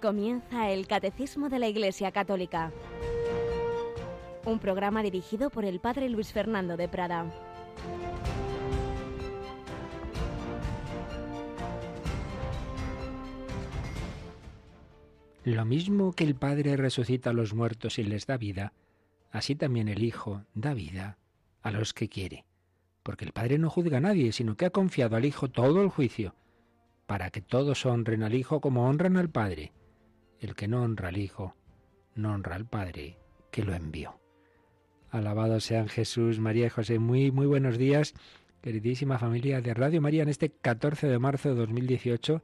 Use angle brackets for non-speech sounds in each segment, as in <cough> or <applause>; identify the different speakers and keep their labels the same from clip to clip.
Speaker 1: Comienza el Catecismo de la Iglesia Católica, un programa dirigido por el Padre Luis Fernando de Prada.
Speaker 2: Lo mismo que el Padre resucita a los muertos y les da vida, así también el Hijo da vida a los que quiere. Porque el Padre no juzga a nadie, sino que ha confiado al Hijo todo el juicio, para que todos honren al Hijo como honran al Padre. El que no honra al Hijo, no honra al Padre que lo envió. Alabado sean Jesús, María y José. Muy, muy buenos días, queridísima familia de Radio María, en este 14 de marzo de 2018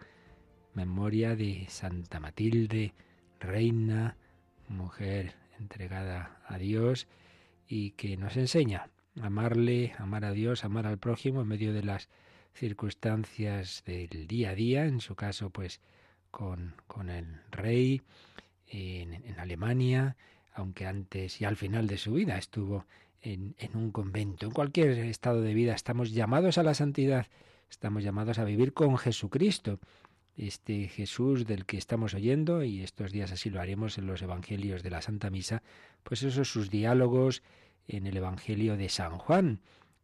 Speaker 2: memoria de Santa Matilde, reina, mujer entregada a Dios y que nos enseña a amarle, amar a Dios, amar al prójimo en medio de las circunstancias del día a día, en su caso pues con, el rey en, Alemania, aunque antes y al final de su vida estuvo en, en un convento. En cualquier estado de vida estamos llamados a la santidad, estamos llamados a vivir con Jesucristo este Jesús del que estamos oyendo, y estos días así lo haremos en los Evangelios de la Santa Misa, pues esos sus diálogos en el Evangelio de San Juan,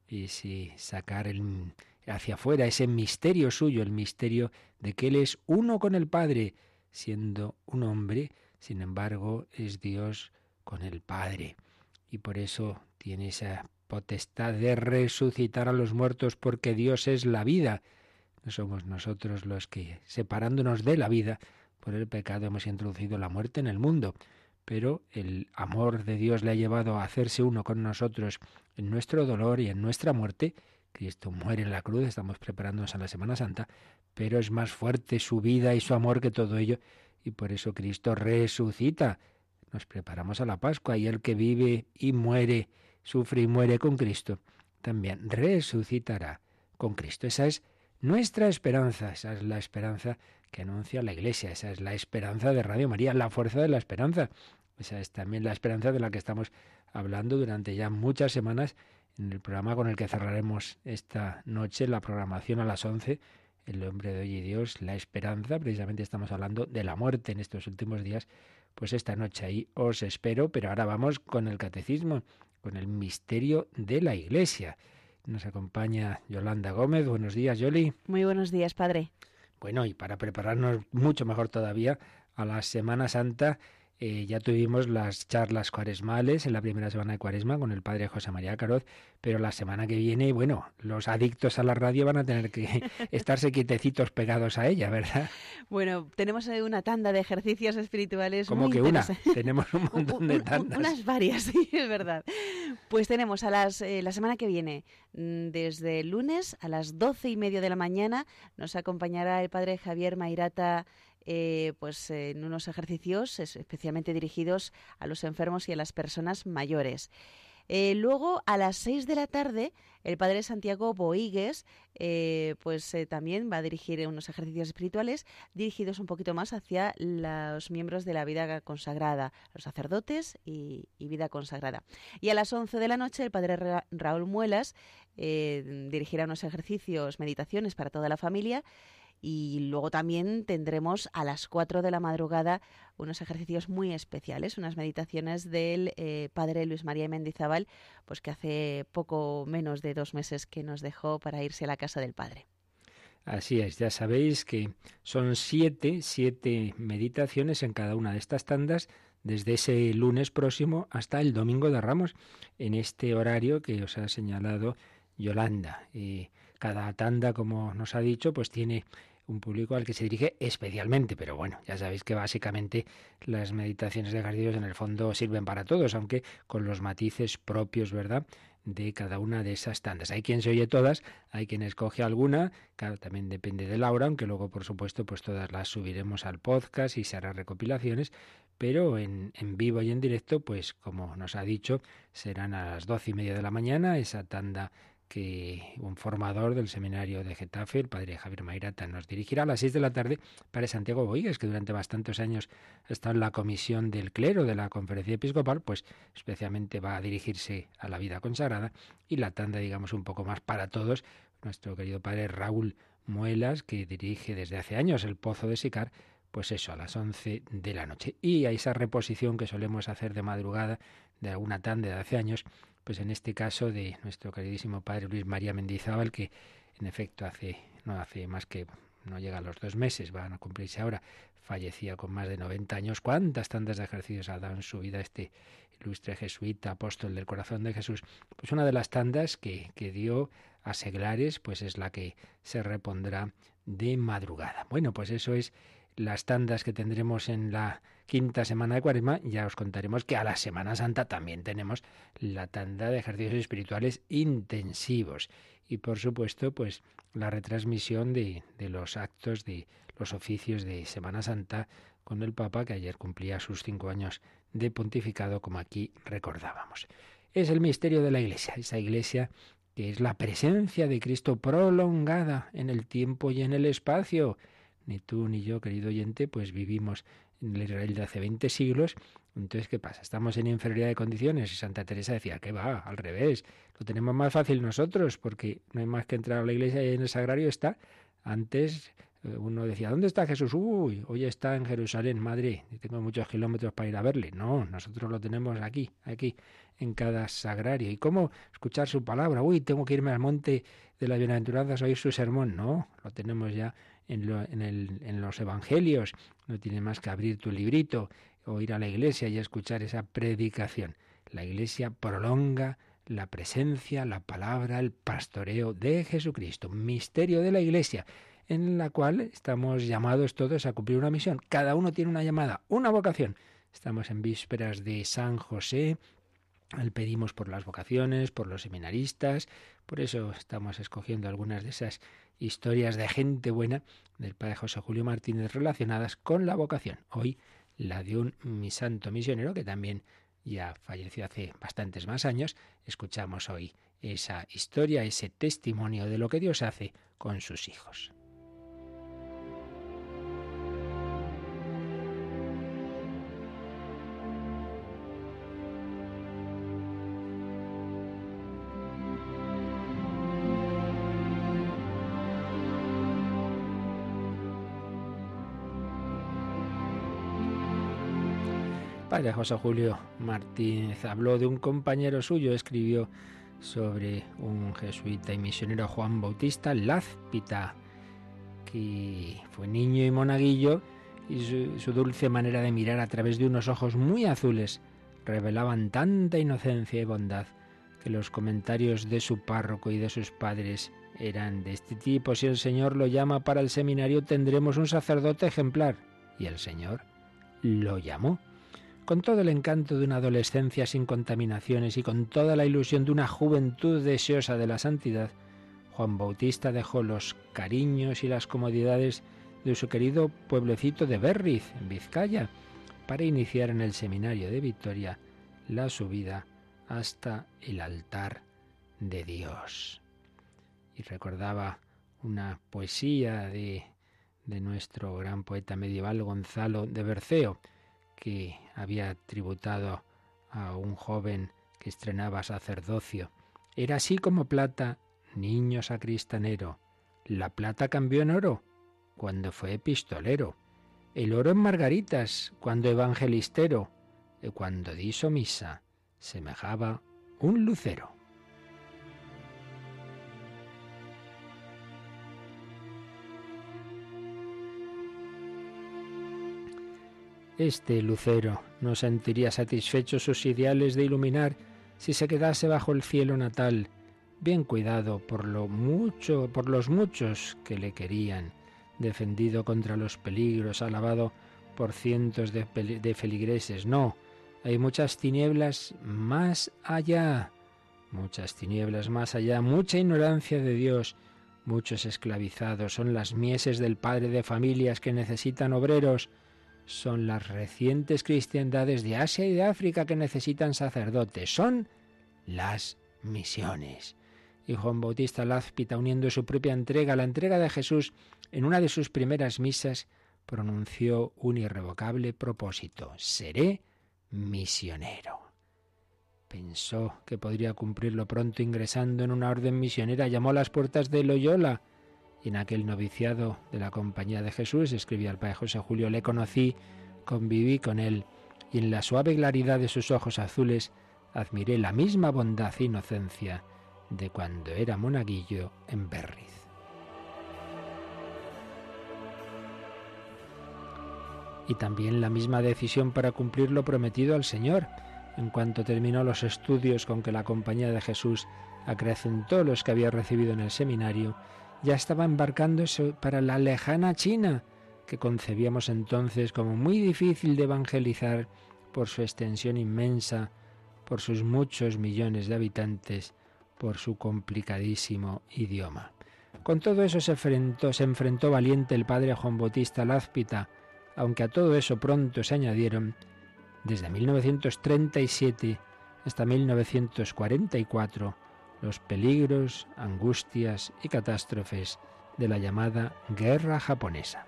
Speaker 2: ese sacar el, hacia afuera ese misterio suyo, el misterio de que Él es uno con el Padre, siendo un hombre, sin embargo es Dios con el Padre. Y por eso tiene esa potestad de resucitar a los muertos porque Dios es la vida no somos nosotros los que, separándonos de la vida, por el pecado hemos introducido la muerte en el mundo. Pero el amor de Dios le ha llevado a hacerse uno con nosotros en nuestro dolor y en nuestra muerte. Cristo muere en la cruz, estamos preparándonos a la Semana Santa, pero es más fuerte su vida y su amor que todo ello, y por eso Cristo resucita. Nos preparamos a la Pascua y el que vive y muere, sufre y muere con Cristo, también resucitará con Cristo. Esa es nuestra esperanza, esa es la esperanza que anuncia la Iglesia, esa es la esperanza de Radio María, la fuerza de la esperanza. Esa es también la esperanza de la que estamos hablando durante ya muchas semanas en el programa con el que cerraremos esta noche, la programación a las 11, El hombre de hoy y Dios, la esperanza, precisamente estamos hablando de la muerte en estos últimos días, pues esta noche ahí os espero, pero ahora vamos con el catecismo, con el misterio de la Iglesia. Nos acompaña Yolanda Gómez. Buenos días, Yoli.
Speaker 3: Muy buenos días, padre.
Speaker 2: Bueno, y para prepararnos mucho mejor todavía a la Semana Santa, eh, ya tuvimos las charlas cuaresmales en la primera semana de cuaresma con el padre José María Caroz, pero la semana que viene, bueno, los adictos a la radio van a tener que <laughs> estarse quietecitos pegados a ella, ¿verdad?
Speaker 3: Bueno, tenemos una tanda de ejercicios espirituales.
Speaker 2: Como que una, tenemos <laughs> un montón de tandas.
Speaker 3: Unas varias, <laughs> sí, es verdad. Pues tenemos a las, eh, la semana que viene, mm, desde el lunes a las doce y media de la mañana, nos acompañará el padre Javier Mairata eh, pues en unos ejercicios especialmente dirigidos a los enfermos y a las personas mayores. Eh, luego, a las seis de la tarde, el padre Santiago Boigues eh, pues también va a dirigir unos ejercicios espirituales dirigidos un poquito más hacia los miembros de la vida consagrada, los sacerdotes y, vida consagrada. Y a las once de la noche, el padre Raúl Muelas dirigirá unos ejercicios, meditaciones para toda la familia y luego también tendremos a las 4 de la madrugada unos ejercicios muy especiales, unas meditaciones del eh, padre Luis María Mendizábal, pues que hace poco menos de dos meses que nos dejó para irse a la casa del padre.
Speaker 2: Así es, ya sabéis que son siete, siete meditaciones en cada una de estas tandas, desde ese lunes próximo hasta el domingo de Ramos, en este horario que os ha señalado Yolanda. Y cada tanda, como nos ha dicho, pues tiene un público al que se dirige especialmente, pero bueno, ya sabéis que básicamente las meditaciones de ejercicios en el fondo sirven para todos, aunque con los matices propios, ¿verdad?, de cada una de esas tandas. Hay quien se oye todas, hay quien escoge alguna, claro, también depende de Laura, aunque luego, por supuesto, pues todas las subiremos al podcast y se hará recopilaciones, pero en, en vivo y en directo, pues como nos ha dicho, serán a las doce y media de la mañana esa tanda que un formador del seminario de Getafe, el padre Javier Mairata, nos dirigirá a las seis de la tarde para Santiago Boigues, que durante bastantes años ha estado en la comisión del clero de la conferencia episcopal, pues especialmente va a dirigirse a la vida consagrada y la tanda, digamos, un poco más para todos, nuestro querido padre Raúl Muelas, que dirige desde hace años el Pozo de Sicar, pues eso, a las 11 de la noche. Y a esa reposición que solemos hacer de madrugada de alguna tanda de hace años, pues en este caso de nuestro queridísimo padre Luis María Mendizábal, que en efecto hace, no hace más que, no llega a los dos meses, van a cumplirse ahora, fallecía con más de 90 años. ¿Cuántas tandas de ejercicios ha dado en su vida este ilustre jesuita, apóstol del corazón de Jesús? Pues una de las tandas que, que dio a seglares, pues es la que se repondrá de madrugada. Bueno, pues eso es las tandas que tendremos en la quinta semana de Cuaresma, ya os contaremos que a la Semana Santa también tenemos la tanda de ejercicios espirituales intensivos. Y por supuesto, pues la retransmisión de, de los actos de los oficios de Semana Santa con el Papa, que ayer cumplía sus cinco años de pontificado, como aquí recordábamos. Es el misterio de la Iglesia, esa Iglesia que es la presencia de Cristo prolongada en el tiempo y en el espacio ni tú ni yo, querido oyente, pues vivimos en el Israel de hace 20 siglos. Entonces, ¿qué pasa? Estamos en inferioridad de condiciones y Santa Teresa decía que va, al revés, lo tenemos más fácil nosotros porque no hay más que entrar a la iglesia y en el sagrario está. Antes eh, uno decía, ¿dónde está Jesús? Uy, hoy está en Jerusalén, madre, y tengo muchos kilómetros para ir a verle. No, nosotros lo tenemos aquí, aquí, en cada sagrario. ¿Y cómo escuchar su palabra? Uy, tengo que irme al monte de las bienaventuranzas a oír su sermón. No, lo tenemos ya en, en, el, en los evangelios. No tiene más que abrir tu librito o ir a la iglesia y escuchar esa predicación. La iglesia prolonga la presencia, la palabra, el pastoreo de Jesucristo, misterio de la iglesia en la cual estamos llamados todos a cumplir una misión. Cada uno tiene una llamada, una vocación. Estamos en vísperas de San José, pedimos por las vocaciones, por los seminaristas, por eso estamos escogiendo algunas de esas historias de gente buena del padre José Julio Martínez relacionadas con la vocación. Hoy la de un mi santo misionero que también ya falleció hace bastantes más años. Escuchamos hoy esa historia, ese testimonio de lo que Dios hace con sus hijos. Padre José Julio Martínez habló de un compañero suyo, escribió sobre un jesuita y misionero Juan Bautista Lazpita, que fue niño y monaguillo y su, dulce manera de mirar a través de unos ojos muy azules revelaban tanta inocencia y bondad que los comentarios de su párroco y de sus padres eran de este tipo. Si el Señor lo llama para el seminario tendremos un sacerdote ejemplar. Y el Señor lo llamó con todo el encanto de una adolescencia sin contaminaciones y con toda la ilusión de una juventud deseosa de la santidad, Juan Bautista dejó los cariños y las comodidades de su querido pueblecito de Berriz, en Vizcaya, para iniciar en el seminario de Victoria la subida hasta el altar de Dios. Y recordaba una poesía de, de nuestro gran poeta medieval Gonzalo de Berceo, que había tributado a un joven que estrenaba sacerdocio. Era así como plata, niño sacristanero. La plata cambió en oro cuando fue epistolero. El oro en margaritas cuando evangelistero. Y cuando diso misa semejaba un lucero. Este lucero no sentiría satisfechos sus ideales de iluminar si se quedase bajo el cielo natal, bien cuidado por lo mucho, por los muchos que le querían, defendido contra los peligros, alabado por cientos de, de feligreses. No, hay muchas tinieblas más allá, muchas tinieblas más allá, mucha ignorancia de Dios, muchos esclavizados, son las mieses del padre de familias que necesitan obreros, son las recientes cristiandades de Asia y de África que necesitan sacerdotes, son las misiones. Y Juan Bautista Lazpita, uniendo su propia entrega a la entrega de Jesús, en una de sus primeras misas, pronunció un irrevocable propósito, seré misionero. Pensó que podría cumplirlo pronto ingresando en una orden misionera, llamó a las puertas de Loyola y en aquel noviciado de la Compañía de Jesús, escribía el Padre José Julio, le conocí, conviví con él, y en la suave claridad de sus ojos azules admiré la misma bondad e inocencia de cuando era monaguillo en Berriz. Y también la misma decisión para cumplir lo prometido al Señor, en cuanto terminó los estudios con que la Compañía de Jesús acrecentó los que había recibido en el seminario, ya estaba embarcándose para la lejana China, que concebíamos entonces como muy difícil de evangelizar por su extensión inmensa, por sus muchos millones de habitantes, por su complicadísimo idioma. Con todo eso se enfrentó, se enfrentó valiente el padre Juan Bautista Lázpita, aunque a todo eso pronto se añadieron, desde 1937 hasta 1944, los peligros, angustias y catástrofes de la llamada Guerra japonesa.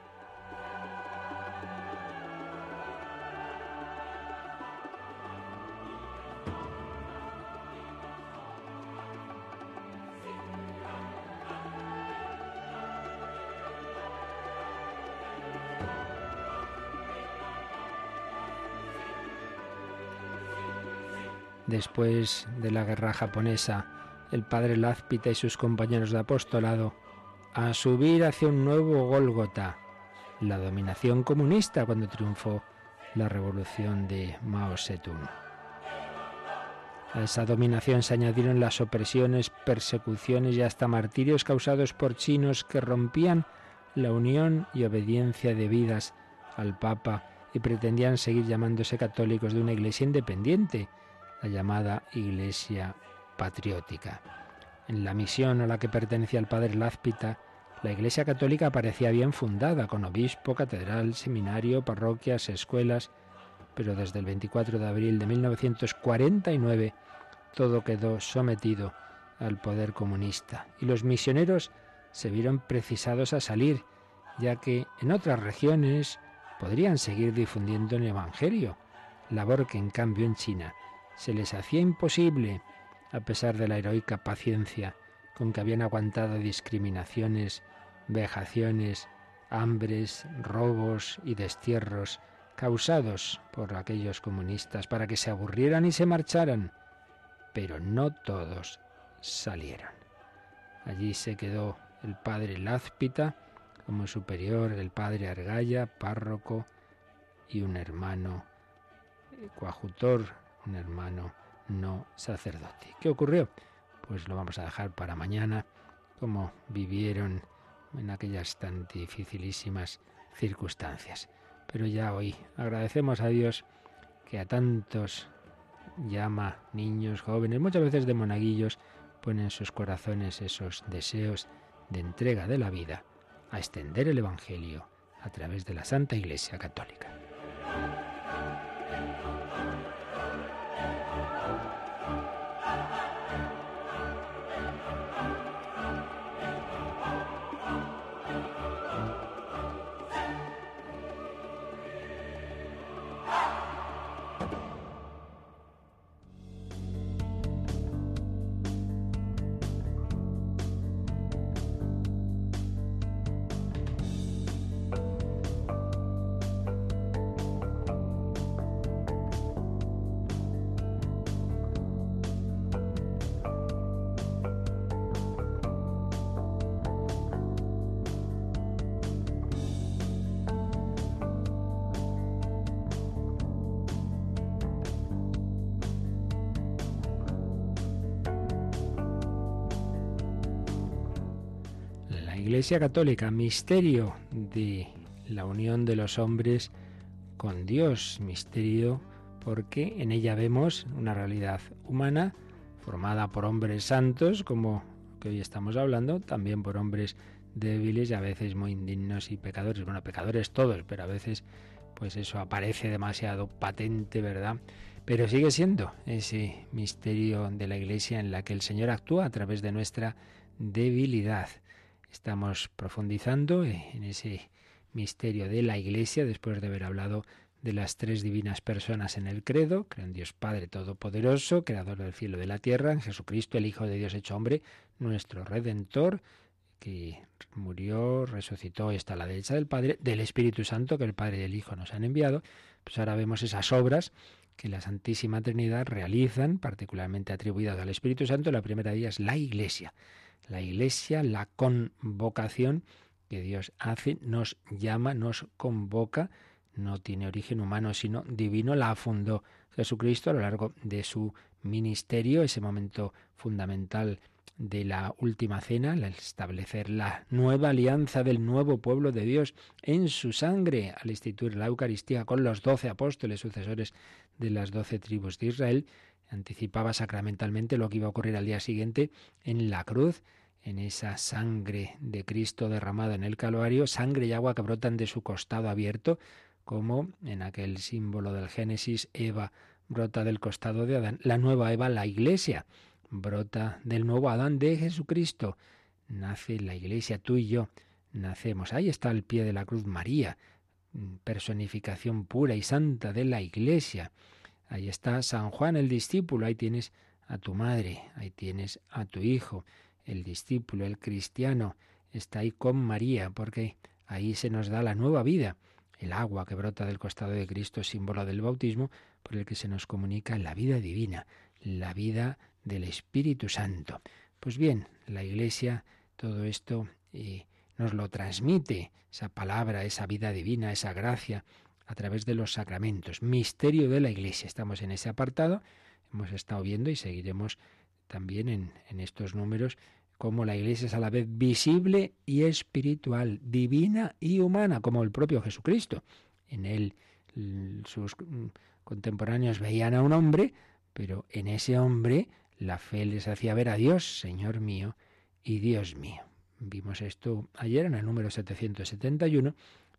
Speaker 2: Después de la guerra japonesa, el padre Lázpita y sus compañeros de apostolado a subir hacia un nuevo Gólgota, la dominación comunista cuando triunfó la revolución de Mao Zedong. A esa dominación se añadieron las opresiones, persecuciones y hasta martirios causados por chinos que rompían la unión y obediencia debidas al Papa y pretendían seguir llamándose católicos de una iglesia independiente, la llamada Iglesia patriótica. En la misión a la que pertenecía el padre Lázpita, la Iglesia Católica parecía bien fundada, con obispo, catedral, seminario, parroquias, escuelas, pero desde el 24 de abril de 1949 todo quedó sometido al poder comunista y los misioneros se vieron precisados a salir, ya que en otras regiones podrían seguir difundiendo el Evangelio, labor que en cambio en China se les hacía imposible a pesar de la heroica paciencia con que habían aguantado discriminaciones, vejaciones, hambres, robos y destierros causados por aquellos comunistas para que se aburrieran y se marcharan. Pero no todos salieron. Allí se quedó el padre Lázpita como superior, el padre Argaya, párroco, y un hermano coajutor, un hermano no sacerdote. ¿Qué ocurrió? Pues lo vamos a dejar para mañana, cómo vivieron en aquellas tan dificilísimas circunstancias. Pero ya hoy agradecemos a Dios que a tantos llama niños, jóvenes, muchas veces de monaguillos, ponen en sus corazones esos deseos de entrega de la vida a extender el Evangelio a través de la Santa Iglesia Católica. Iglesia Católica, misterio de la unión de los hombres con Dios, misterio porque en ella vemos una realidad humana formada por hombres santos, como que hoy estamos hablando, también por hombres débiles y a veces muy indignos y pecadores. Bueno, pecadores todos, pero a veces pues eso aparece demasiado patente, ¿verdad? Pero sigue siendo ese misterio de la Iglesia en la que el Señor actúa a través de nuestra debilidad. Estamos profundizando en ese misterio de la Iglesia después de haber hablado de las tres divinas personas en el credo, creo en Dios Padre Todopoderoso, Creador del cielo y de la tierra, en Jesucristo, el Hijo de Dios hecho hombre, nuestro Redentor, que murió, resucitó, está a la derecha del Padre, del Espíritu Santo que el Padre y el Hijo nos han enviado, pues ahora vemos esas obras que la Santísima Trinidad realizan, particularmente atribuidas al Espíritu Santo. La primera de ellas, la Iglesia. La Iglesia, la convocación que Dios hace, nos llama, nos convoca, no tiene origen humano, sino divino, la fundó Jesucristo a lo largo de su ministerio, ese momento fundamental de la última cena, al establecer la nueva alianza del nuevo pueblo de Dios en su sangre, al instituir la Eucaristía con los doce apóstoles sucesores de las doce tribus de Israel, anticipaba sacramentalmente lo que iba a ocurrir al día siguiente en la cruz, en esa sangre de Cristo derramada en el Calvario, sangre y agua que brotan de su costado abierto, como en aquel símbolo del Génesis, Eva brota del costado de Adán, la nueva Eva, la Iglesia brota del nuevo Adán de Jesucristo. Nace la iglesia, tú y yo nacemos. Ahí está al pie de la cruz María, personificación pura y santa de la iglesia. Ahí está San Juan el discípulo, ahí tienes a tu madre, ahí tienes a tu hijo, el discípulo, el cristiano, está ahí con María, porque ahí se nos da la nueva vida. El agua que brota del costado de Cristo símbolo del bautismo por el que se nos comunica la vida divina, la vida del Espíritu Santo. Pues bien, la Iglesia todo esto eh, nos lo transmite, esa palabra, esa vida divina, esa gracia, a través de los sacramentos. Misterio de la Iglesia. Estamos en ese apartado, hemos estado viendo y seguiremos también en, en estos números cómo la Iglesia es a la vez visible y espiritual, divina y humana, como el propio Jesucristo. En él sus contemporáneos veían a un hombre, pero en ese hombre la fe les hacía ver a Dios, Señor mío y Dios mío. Vimos esto ayer en el número 771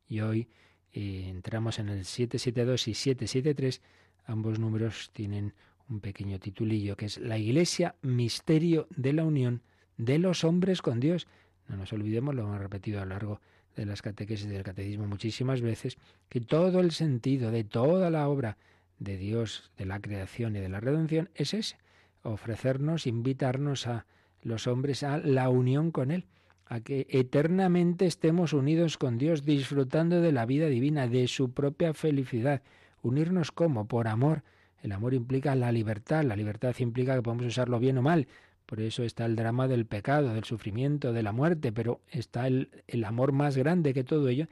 Speaker 2: y hoy entramos en el 772 y 773. Ambos números tienen un pequeño titulillo que es La Iglesia, Misterio de la Unión de los Hombres con Dios. No nos olvidemos, lo hemos repetido a lo largo de las catequesis del catecismo muchísimas veces, que todo el sentido de toda la obra de Dios, de la creación y de la redención es ese, ofrecernos, invitarnos a los hombres a la unión con Él, a que eternamente estemos unidos con Dios, disfrutando de la vida divina, de su propia felicidad. Unirnos como? Por amor. El amor implica la libertad, la libertad implica que podemos usarlo bien o mal. Por eso está el drama del pecado, del sufrimiento, de la muerte, pero está el, el amor más grande que todo ello,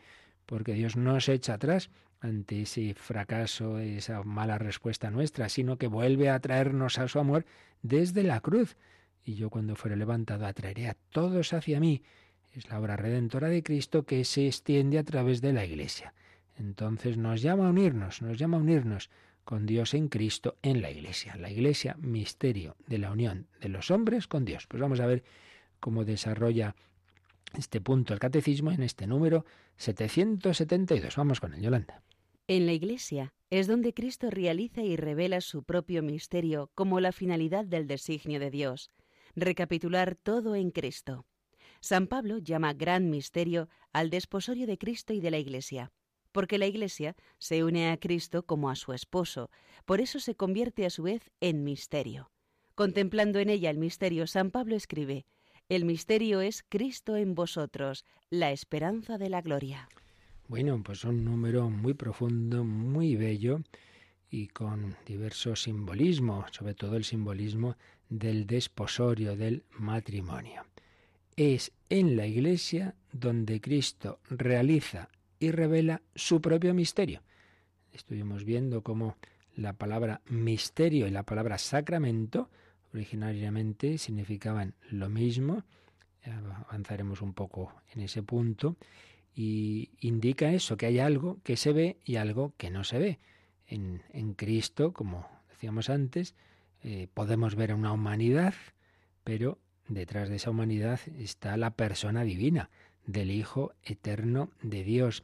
Speaker 2: porque Dios no se echa atrás ante ese fracaso, esa mala respuesta nuestra, sino que vuelve a traernos a su amor desde la cruz. Y yo cuando fuere levantado atraeré a todos hacia mí. Es la obra redentora de Cristo que se extiende a través de la Iglesia. Entonces nos llama a unirnos, nos llama a unirnos con Dios en Cristo en la Iglesia. La Iglesia, misterio de la unión de los hombres con Dios. Pues vamos a ver cómo desarrolla este punto el catecismo en este número 772. Vamos con él, Yolanda.
Speaker 3: En la Iglesia es donde Cristo realiza y revela su propio misterio como la finalidad del designio de Dios, recapitular todo en Cristo. San Pablo llama gran misterio al desposorio de Cristo y de la Iglesia, porque la Iglesia se une a Cristo como a su esposo, por eso se convierte a su vez en misterio. Contemplando en ella el misterio, San Pablo escribe, El misterio es Cristo en vosotros, la esperanza de la gloria.
Speaker 2: Bueno, pues un número muy profundo, muy bello y con diversos simbolismos, sobre todo el simbolismo del desposorio, del matrimonio. Es en la Iglesia donde Cristo realiza y revela su propio misterio. Estuvimos viendo cómo la palabra misterio y la palabra sacramento originariamente significaban lo mismo. Avanzaremos un poco en ese punto y indica eso, que hay algo que se ve y algo que no se ve. En, en Cristo, como decíamos antes, eh, podemos ver a una humanidad, pero detrás de esa humanidad está la persona divina del Hijo eterno de Dios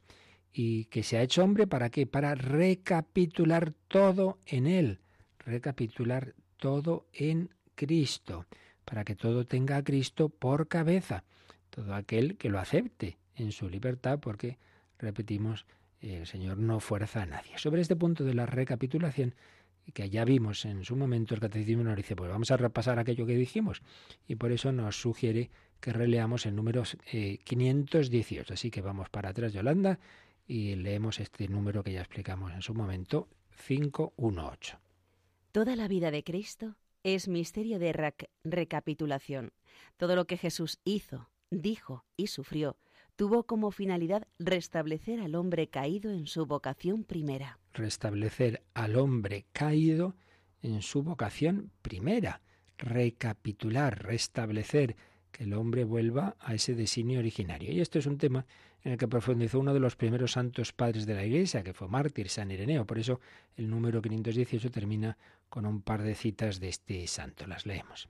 Speaker 2: y que se ha hecho hombre para qué? Para recapitular todo en Él, recapitular todo en Cristo, para que todo tenga a Cristo por cabeza, todo aquel que lo acepte en su libertad porque, repetimos, el Señor no fuerza a nadie. Sobre este punto de la recapitulación que ya vimos en su momento, el catecismo nos dice, pues vamos a repasar aquello que dijimos. Y por eso nos sugiere que releamos el número 518. Así que vamos para atrás, Yolanda, y leemos este número que ya explicamos en su momento, 518.
Speaker 3: Toda la vida de Cristo es misterio de recapitulación. Todo lo que Jesús hizo, dijo y sufrió tuvo como finalidad restablecer al hombre caído en su vocación primera.
Speaker 2: Restablecer al hombre caído en su vocación primera. Recapitular, restablecer, que el hombre vuelva a ese designio originario. Y esto es un tema en el que profundizó uno de los primeros santos padres de la Iglesia, que fue mártir, San Ireneo. Por eso el número 518 termina con un par de citas de este santo. Las leemos.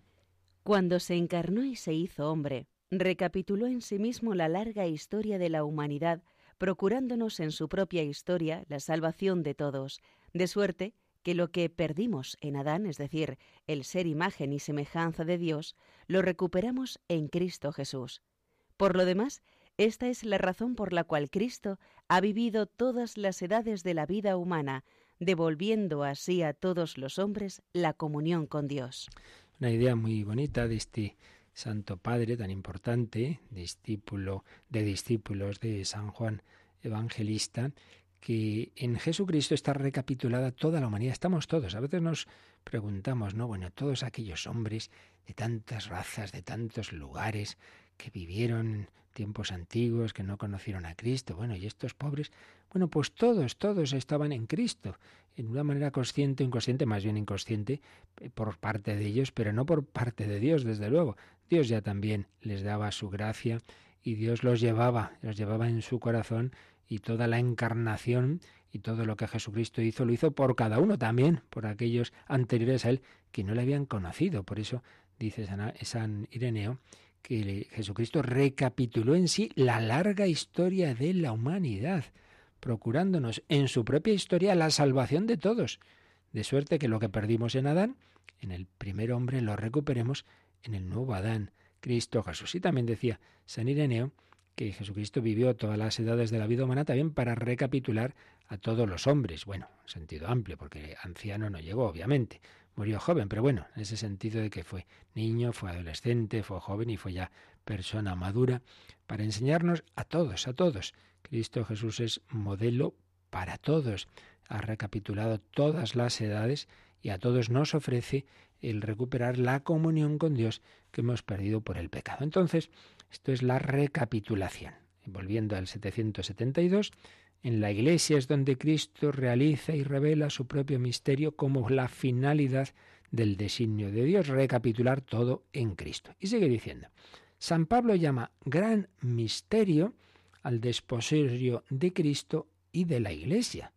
Speaker 3: Cuando se encarnó y se hizo hombre, recapituló en sí mismo la larga historia de la humanidad, procurándonos en su propia historia la salvación de todos, de suerte que lo que perdimos en Adán, es decir, el ser imagen y semejanza de Dios, lo recuperamos en Cristo Jesús. Por lo demás, esta es la razón por la cual Cristo ha vivido todas las edades de la vida humana, devolviendo así a todos los hombres la comunión con Dios.
Speaker 2: Una idea muy bonita de este Santo Padre tan importante, discípulo de discípulos de San Juan Evangelista, que en Jesucristo está recapitulada toda la humanidad. Estamos todos. A veces nos preguntamos, ¿no? Bueno, todos aquellos hombres de tantas razas, de tantos lugares, que vivieron tiempos antiguos, que no conocieron a Cristo. Bueno, y estos pobres, bueno, pues todos, todos estaban en Cristo, en una manera consciente o inconsciente, más bien inconsciente eh, por parte de ellos, pero no por parte de Dios, desde luego. Dios ya también les daba su gracia y Dios los llevaba, los llevaba en su corazón y toda la encarnación y todo lo que Jesucristo hizo lo hizo por cada uno también, por aquellos anteriores a él que no le habían conocido. Por eso dice San Ireneo que Jesucristo recapituló en sí la larga historia de la humanidad, procurándonos en su propia historia la salvación de todos, de suerte que lo que perdimos en Adán, en el primer hombre, lo recuperemos en el nuevo Adán, Cristo Jesús. Y también decía San Ireneo que Jesucristo vivió todas las edades de la vida humana también para recapitular a todos los hombres. Bueno, en sentido amplio, porque anciano no llegó, obviamente, murió joven, pero bueno, en ese sentido de que fue niño, fue adolescente, fue joven y fue ya persona madura, para enseñarnos a todos, a todos. Cristo Jesús es modelo para todos. Ha recapitulado todas las edades y a todos nos ofrece el recuperar la comunión con Dios que hemos perdido por el pecado. Entonces, esto es la recapitulación. Volviendo al 772, en la Iglesia es donde Cristo realiza y revela su propio misterio como la finalidad del designio de Dios, recapitular todo en Cristo. Y sigue diciendo, San Pablo llama gran misterio al desposorio de Cristo y de la Iglesia.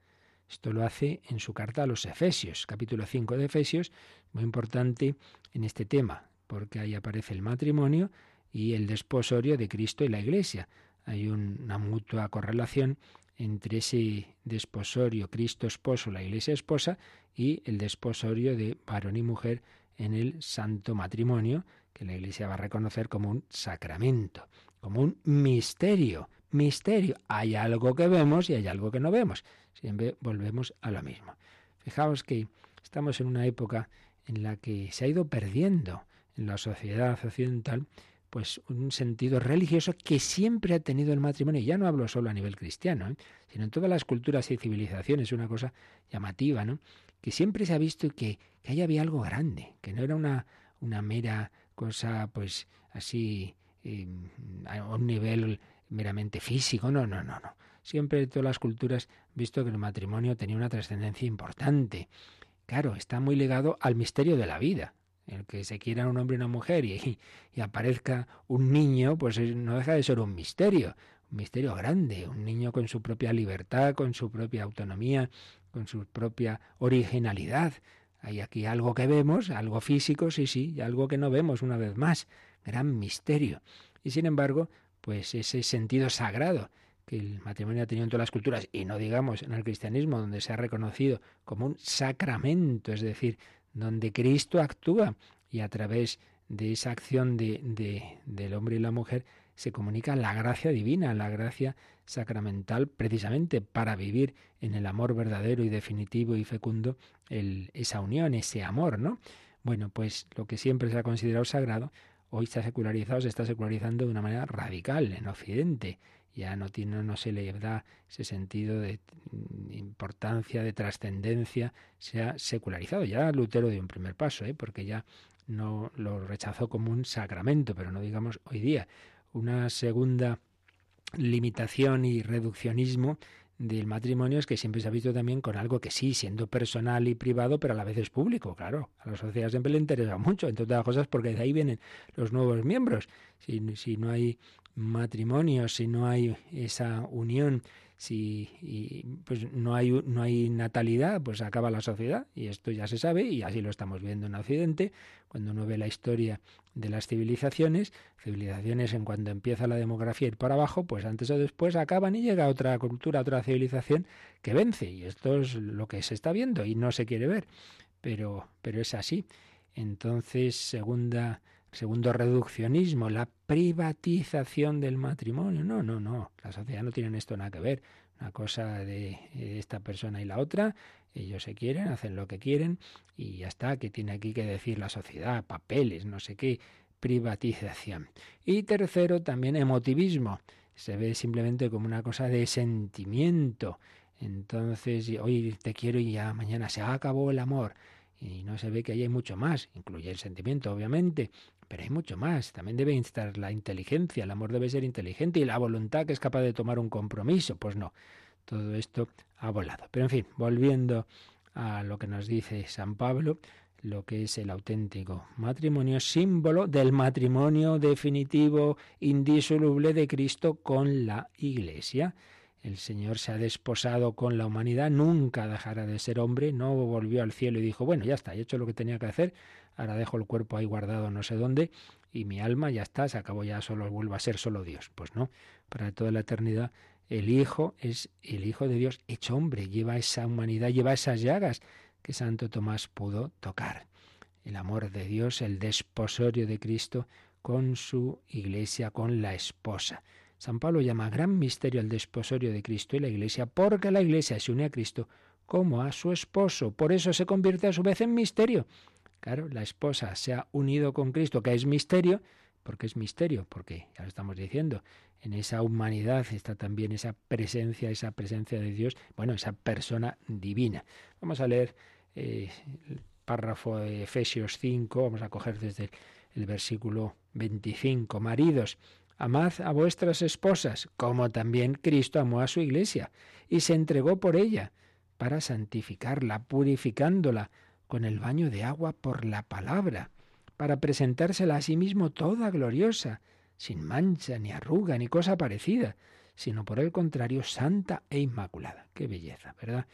Speaker 2: Esto lo hace en su carta a los Efesios, capítulo 5 de Efesios, muy importante en este tema, porque ahí aparece el matrimonio y el desposorio de Cristo y la Iglesia. Hay una mutua correlación entre ese desposorio Cristo esposo, la Iglesia esposa, y el desposorio de varón y mujer en el santo matrimonio, que la Iglesia va a reconocer como un sacramento, como un misterio. Misterio. Hay algo que vemos y hay algo que no vemos. Siempre volvemos a lo mismo. Fijaos que estamos en una época en la que se ha ido perdiendo en la sociedad occidental pues un sentido religioso que siempre ha tenido el matrimonio, y ya no hablo solo a nivel cristiano, ¿eh? sino en todas las culturas y civilizaciones, una cosa llamativa, ¿no? que siempre se ha visto que, que ahí había algo grande, que no era una, una mera cosa pues así eh, a un nivel meramente físico, no, no, no, no. Siempre todas las culturas visto que el matrimonio tenía una trascendencia importante. Claro, está muy ligado al misterio de la vida, el que se quiera un hombre y una mujer y, y, aparezca un niño, pues no deja de ser un misterio, un misterio grande, un niño con su propia libertad, con su propia autonomía, con su propia originalidad. Hay aquí algo que vemos, algo físico, sí, sí, y algo que no vemos una vez más, gran misterio. Y sin embargo, pues ese sentido sagrado que el matrimonio ha tenido en todas las culturas, y no digamos en el cristianismo, donde se ha reconocido como un sacramento, es decir, donde Cristo actúa y a través de esa acción de, del hombre y la mujer se comunica la gracia divina, la gracia sacramental, precisamente para vivir en el amor verdadero y definitivo y fecundo esa unión, ese amor, ¿no? Bueno, pues lo que siempre se ha considerado sagrado, hoy está secularizado, se está secularizando de una manera radical en Occidente. Ya no, tiene, no se le da ese sentido de importancia, de trascendencia, se ha secularizado. Ya Lutero dio un primer paso, ¿eh? porque ya no lo rechazó como un sacramento, pero no digamos hoy día. Una segunda limitación y reduccionismo del matrimonio es que siempre se ha visto también con algo que sí, siendo personal y privado, pero a la vez es público, claro. A la sociedad siempre le interesa <laughs> mucho, entre otras cosas, porque de ahí vienen los nuevos miembros. Si, si no hay matrimonio, si no hay esa unión si y, pues no hay no hay natalidad, pues acaba la sociedad y esto ya se sabe y así lo estamos viendo en Occidente cuando uno ve la historia de las civilizaciones, civilizaciones en cuando empieza la demografía ir para abajo, pues antes o después acaban y llega otra cultura, otra civilización que vence y esto es lo que se está viendo y no se quiere ver, pero pero es así. Entonces, segunda segundo reduccionismo, la privatización del matrimonio. No, no, no. La sociedad no tiene esto nada que ver. Una cosa de esta persona y la otra, ellos se quieren, hacen lo que quieren y ya está. ¿Qué tiene aquí que decir la sociedad? Papeles, no sé qué. Privatización. Y tercero, también emotivismo. Se ve simplemente como una cosa de sentimiento. Entonces, hoy te quiero y ya mañana se acabó el amor y no se ve que ahí hay mucho más, incluye el sentimiento, obviamente, pero hay mucho más. También debe instar la inteligencia, el amor debe ser inteligente y la voluntad que es capaz de tomar un compromiso. Pues no, todo esto ha volado. Pero en fin, volviendo a lo que nos dice San Pablo, lo que es el auténtico matrimonio, símbolo del matrimonio definitivo, indisoluble de Cristo con la Iglesia. El Señor se ha desposado con la humanidad, nunca dejará de ser hombre, no volvió al cielo y dijo, bueno, ya está, he hecho lo que tenía que hacer, ahora dejo el cuerpo ahí guardado no sé dónde y mi alma ya está, se acabó ya solo, vuelvo a ser solo Dios. Pues no, para toda la eternidad el Hijo es el Hijo de Dios hecho hombre, lleva esa humanidad, lleva esas llagas que Santo Tomás pudo tocar. El amor de Dios, el desposorio de Cristo con su iglesia, con la esposa. San Pablo llama gran misterio el desposorio de Cristo y la iglesia porque la iglesia se une a Cristo como a su esposo. Por eso se convierte a su vez en misterio. Claro, la esposa se ha unido con Cristo, que es misterio, porque es misterio, porque ya lo estamos diciendo, en esa humanidad está también esa presencia, esa presencia de Dios, bueno, esa persona divina. Vamos a leer eh, el párrafo de Efesios 5, vamos a coger desde el versículo 25. Maridos, amad a vuestras esposas, como también Cristo amó a su iglesia, y se entregó por ella, para santificarla, purificándola, con el baño de agua por la palabra, para presentársela a sí mismo toda gloriosa, sin mancha, ni arruga, ni cosa parecida, sino por el contrario, santa e inmaculada. Qué belleza, ¿verdad?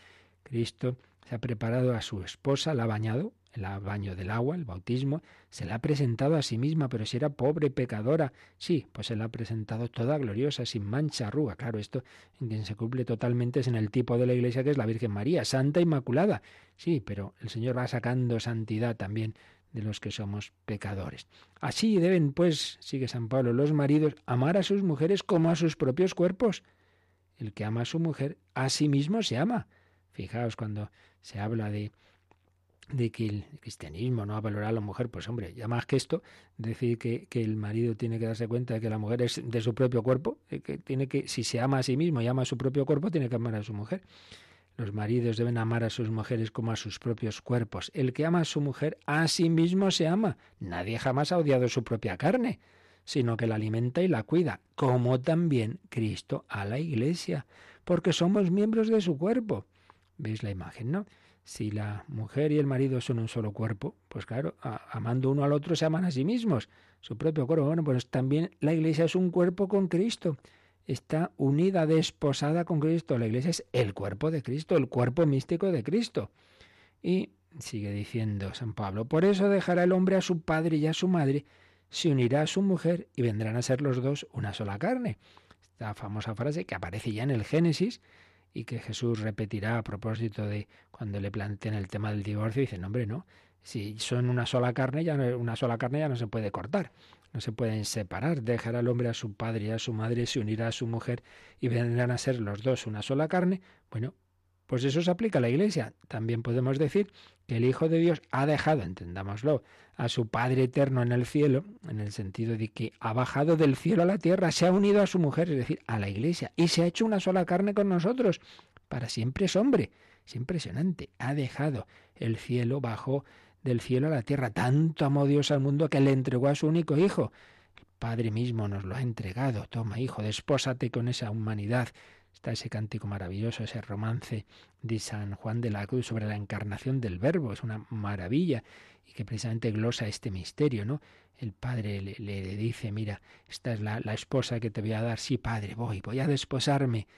Speaker 2: Cristo se ha preparado a su esposa, la ha bañado, el baño del agua, el bautismo, se la ha presentado a sí misma, pero si era pobre, pecadora, sí, pues se la ha presentado toda gloriosa, sin mancha, arruga. Claro, esto en quien se cumple totalmente es en el tipo de la iglesia que es la Virgen María, santa inmaculada. Sí, pero el Señor va sacando santidad también de los que somos pecadores. Así deben, pues, sigue San Pablo, los maridos amar a sus mujeres como a sus propios cuerpos. El que ama a su mujer, a sí mismo se ama. Fijaos cuando se habla de, de que el cristianismo no va a valorar a la mujer, pues hombre, ya más que esto, decir que, que, el marido tiene que darse cuenta de que la mujer es de su propio cuerpo, que tiene que, si se ama a sí mismo y ama a su propio cuerpo, tiene que amar a su mujer. Los maridos deben amar a sus mujeres como a sus propios cuerpos. El que ama a su mujer a sí mismo se ama. Nadie jamás ha odiado su propia carne, sino que la alimenta y la cuida, como también Cristo a la Iglesia, porque somos miembros de su cuerpo. ¿Veis la imagen, no? Si la mujer y el marido son un solo cuerpo, pues claro, amando uno al otro se aman a sí mismos, su propio cuerpo. Bueno, pues también la Iglesia es un cuerpo con Cristo está unida, desposada con Cristo. La iglesia es el cuerpo de Cristo, el cuerpo místico de Cristo. Y sigue diciendo San Pablo, por eso dejará el hombre a su padre y a su madre, se unirá a su mujer y vendrán a ser los dos una sola carne. Esta famosa frase que aparece ya en el Génesis y que Jesús repetirá a propósito de cuando le plantean el tema del divorcio, dice, no, hombre, no, Si son una sola carne, ya no, una sola carne ya no se puede cortar, no se pueden separar. Dejará al hombre a su padre y a su madre, se unirá a su mujer y vendrán a ser los dos una sola carne. Bueno, pues eso se aplica a la Iglesia. También podemos decir que el Hijo de Dios ha dejado, entendámoslo, a su Padre eterno en el cielo, en el sentido de que ha bajado del cielo a la tierra, se ha unido a su mujer, es decir, a la Iglesia, y se ha hecho una sola carne con nosotros. Para siempre es hombre. Es impresionante. Ha dejado el cielo, bajó del cielo a la tierra. Tanto amó Dios al mundo que le entregó a su único hijo. El Padre mismo nos lo ha entregado. Toma, hijo, despósate con esa humanidad Está ese cántico maravilloso, ese romance de San Juan de la Cruz sobre la encarnación del Verbo. Es una maravilla y que precisamente glosa este misterio, ¿no? El padre le, dice, mira, esta es la, la, esposa que te voy a dar. Sí, padre, voy, voy a desposarme.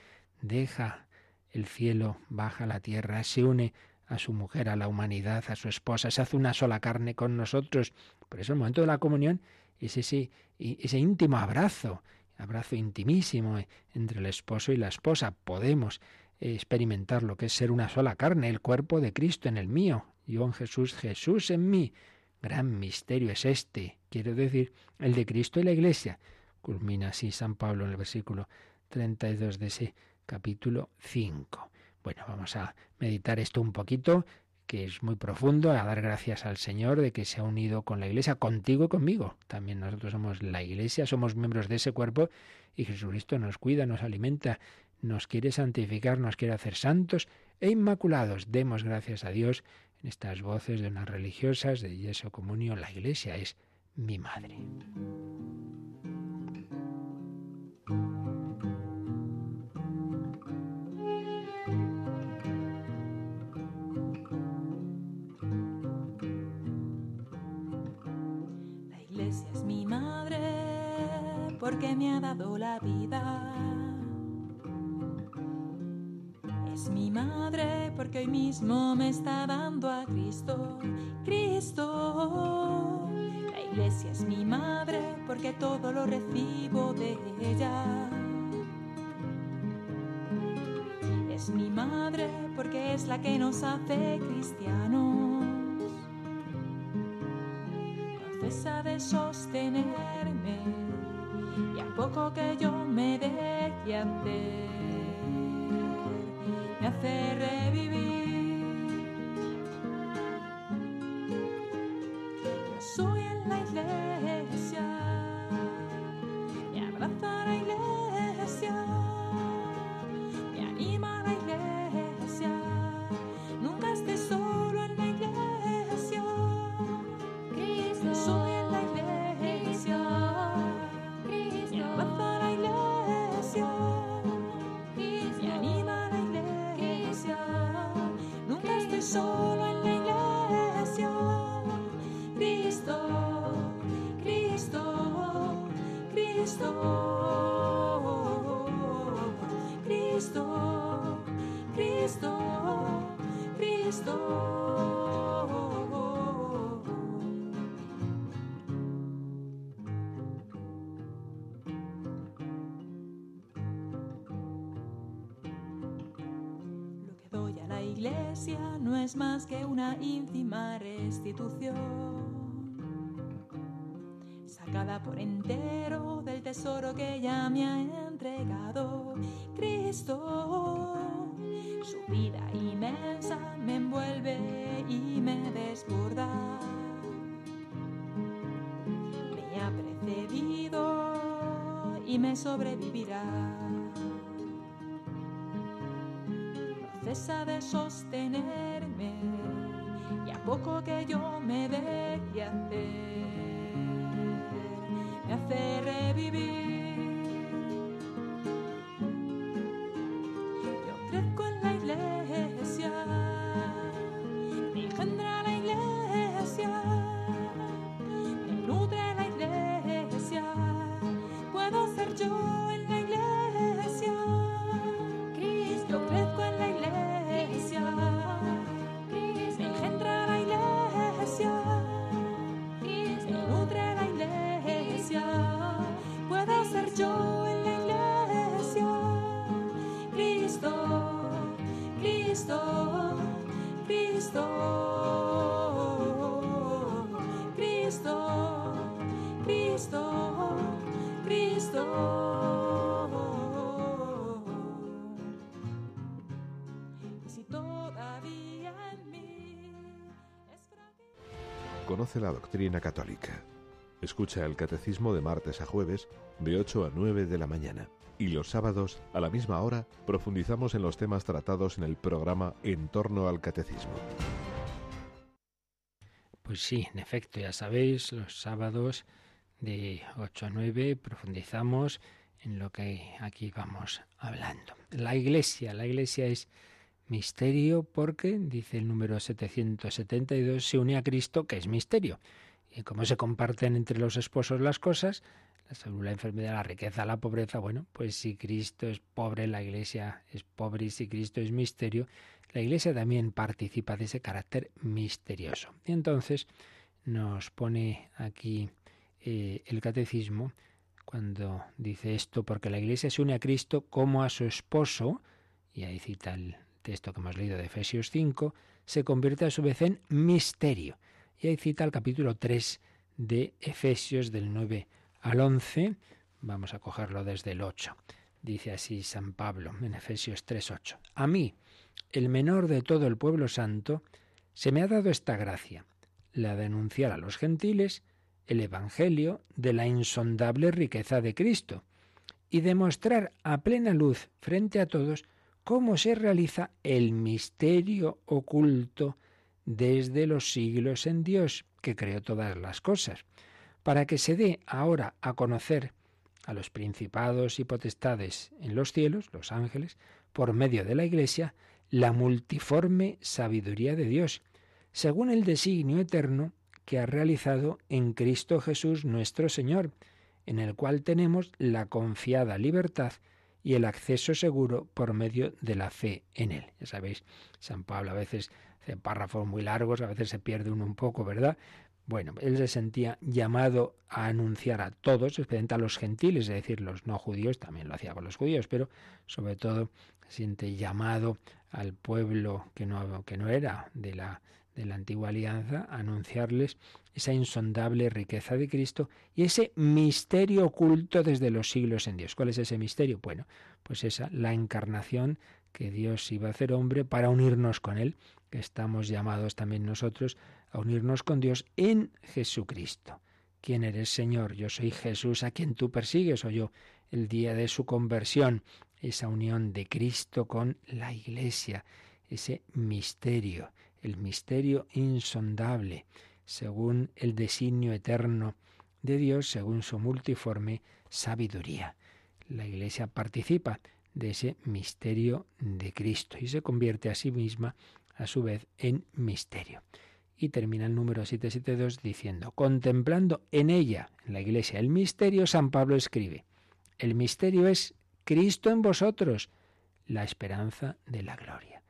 Speaker 2: Deja el cielo, baja la tierra, se une a su mujer, a la humanidad, a su esposa, se hace una sola carne con nosotros. Por eso el momento de la comunión es ese, ese íntimo abrazo, abrazo intimísimo entre el esposo y la esposa. Podemos experimentar lo que es ser una sola carne, el cuerpo de Cristo en el mío, yo en Jesús, Jesús en mí. Gran misterio es este, quiero decir, el de Cristo y la Iglesia. Culmina así San Pablo en el versículo 32 de ese capítulo 5. Bueno, vamos a meditar esto un poquito que es muy profundo, a dar gracias al Señor de que se ha unido con la Iglesia, contigo y conmigo. También nosotros somos la Iglesia, somos miembros de ese cuerpo y Jesucristo nos cuida, nos alimenta, nos quiere santificar, nos quiere hacer santos e inmaculados. Demos gracias a Dios en estas voces de unas religiosas de Yeso Comunio. La Iglesia es mi madre.
Speaker 4: Porque me ha dado la vida. Es mi madre porque hoy mismo me está dando a Cristo, Cristo. La iglesia es mi madre porque todo lo recibo de ella. Es mi madre porque es la que nos hace cristianos. No cesa de sostenerme poco que yo me deje hacer, me hace revivir. Que una ínfima restitución, sacada por entero del tesoro que ella me ha entregado. Cristo, su vida inmensa me envuelve y me desborda. Me ha precedido y me sobrevivirá. no cesa de a poco que yo me deje hacer me hace revivir La
Speaker 5: doctrina católica. Escucha el catecismo de martes a jueves de 8 a 9 de la mañana. Y los sábados, a la misma hora, profundizamos en los temas tratados en el programa En torno al catecismo.
Speaker 2: Pues sí, en efecto, ya sabéis, los sábados de 8 a 9 profundizamos en lo que aquí vamos hablando. La iglesia, la iglesia es misterio porque, dice el número 772, se une a Cristo, que es misterio. Y como se comparten entre los esposos las cosas, la salud, la enfermedad, la riqueza, la pobreza, bueno, pues si Cristo es pobre, la iglesia es pobre y si Cristo es misterio, la iglesia también participa de ese carácter misterioso. Y entonces nos pone aquí eh, el catecismo cuando dice esto, porque la iglesia se une a Cristo como a su esposo, y ahí cita el texto que hemos leído de Efesios 5, se convierte a su vez en misterio. Y ahí cita el capítulo 3 de Efesios del 9 al 11. Vamos a cogerlo desde el 8. Dice así San Pablo en Efesios 3:8. A mí, el menor de todo el pueblo santo, se me ha dado esta gracia, la de anunciar a los gentiles el Evangelio de la insondable riqueza de Cristo y demostrar a plena luz frente a todos cómo se realiza el misterio oculto desde los siglos en Dios, que creó todas las cosas, para que se dé ahora a conocer a los principados y potestades en los cielos, los ángeles, por medio de la Iglesia, la multiforme sabiduría de Dios, según el designio eterno que ha realizado en Cristo Jesús nuestro Señor, en el cual tenemos la confiada libertad y el acceso seguro por medio de la fe en Él. Ya sabéis, San Pablo a veces hace párrafos muy largos, a veces se pierde uno un poco, ¿verdad? Bueno, él se sentía llamado a anunciar a todos, especialmente a los gentiles, es decir, los no judíos, también lo hacía con los judíos, pero sobre todo se siente llamado al pueblo que no, que no era de la, de la antigua alianza, a anunciarles esa insondable riqueza de Cristo y ese misterio oculto desde los siglos en Dios. ¿Cuál es ese misterio? Bueno, pues esa, la encarnación que Dios iba a hacer hombre para unirnos con Él, que estamos llamados también nosotros a unirnos con Dios en Jesucristo. ¿Quién eres, Señor? Yo soy Jesús a quien tú persigues, o yo, el día de su conversión, esa unión de Cristo con la Iglesia, ese misterio, el misterio insondable, según el designio eterno de Dios, según su multiforme sabiduría. La Iglesia participa de ese misterio de Cristo y se convierte a sí misma, a su vez, en misterio. Y termina el número 772 diciendo, contemplando en ella, en la Iglesia, el misterio, San Pablo escribe, el misterio es Cristo en vosotros, la esperanza de la gloria.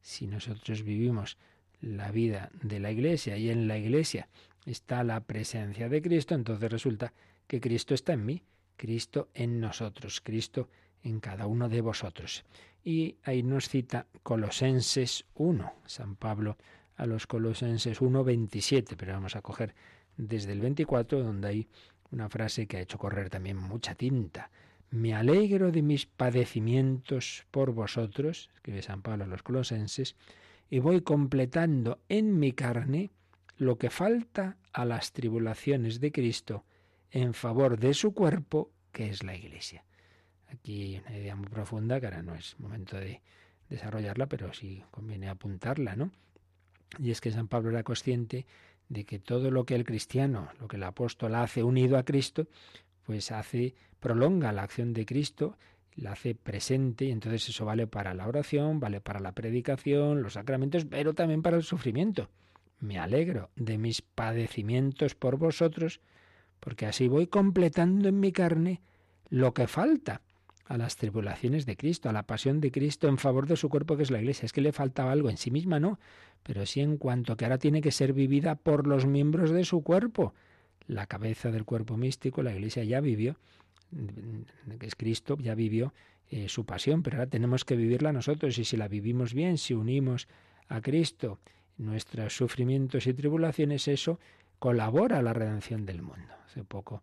Speaker 2: Si nosotros vivimos la vida de la Iglesia y en la Iglesia está la presencia de Cristo, entonces resulta que Cristo está en mí, Cristo en nosotros, Cristo en cada uno de vosotros. Y ahí nos cita Colosenses 1, San Pablo a los Colosenses 1, 27, pero vamos a coger desde el 24, donde hay una frase que ha hecho correr también mucha tinta. Me alegro de mis padecimientos por vosotros, escribe San Pablo a los Colosenses, y voy completando en mi carne lo que falta a las tribulaciones de Cristo en favor de su cuerpo, que es la Iglesia. Aquí hay una idea muy profunda que ahora no es momento de desarrollarla, pero sí conviene apuntarla, ¿no? Y es que San Pablo era consciente de que todo lo que el cristiano, lo que el apóstol hace unido a Cristo, pues hace, prolonga la acción de Cristo la hace presente y entonces eso vale para la oración, vale para la predicación, los sacramentos, pero también para el sufrimiento. Me alegro de mis padecimientos por vosotros, porque así voy completando en mi carne lo que falta a las tribulaciones de Cristo, a la pasión de Cristo en favor de su cuerpo que es la Iglesia. Es que le faltaba algo en sí misma, no, pero sí en cuanto que ahora tiene que ser vivida por los miembros de su cuerpo. La cabeza del cuerpo místico, la Iglesia ya vivió es Cristo, ya vivió eh, su pasión, pero ahora tenemos que vivirla nosotros y si la vivimos bien, si unimos a Cristo nuestros sufrimientos y tribulaciones, eso colabora a la redención del mundo. Hace poco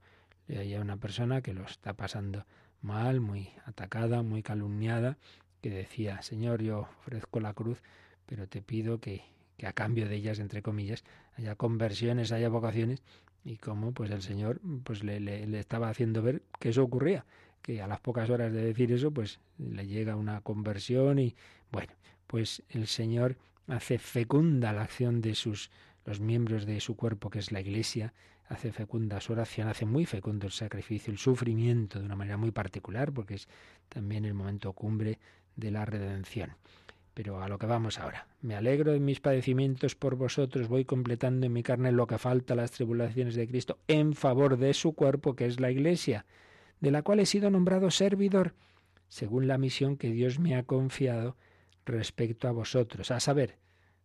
Speaker 2: hay una persona que lo está pasando mal, muy atacada, muy calumniada, que decía, Señor, yo ofrezco la cruz, pero te pido que, que a cambio de ellas, entre comillas, haya conversiones, haya vocaciones, y como pues el Señor pues le, le, estaba haciendo ver que eso ocurría, que a las pocas horas de decir eso, pues le llega una conversión y bueno, pues el Señor hace fecunda la acción de sus los miembros de su cuerpo, que es la Iglesia, hace fecunda su oración, hace muy fecundo el sacrificio, el sufrimiento de una manera muy particular, porque es también el momento cumbre de la redención. Pero a lo que vamos ahora. Me alegro de mis padecimientos por vosotros, voy completando en mi carne lo que falta las tribulaciones de Cristo en favor de su cuerpo, que es la Iglesia, de la cual he sido nombrado servidor, según la misión que Dios me ha confiado respecto a vosotros, a saber,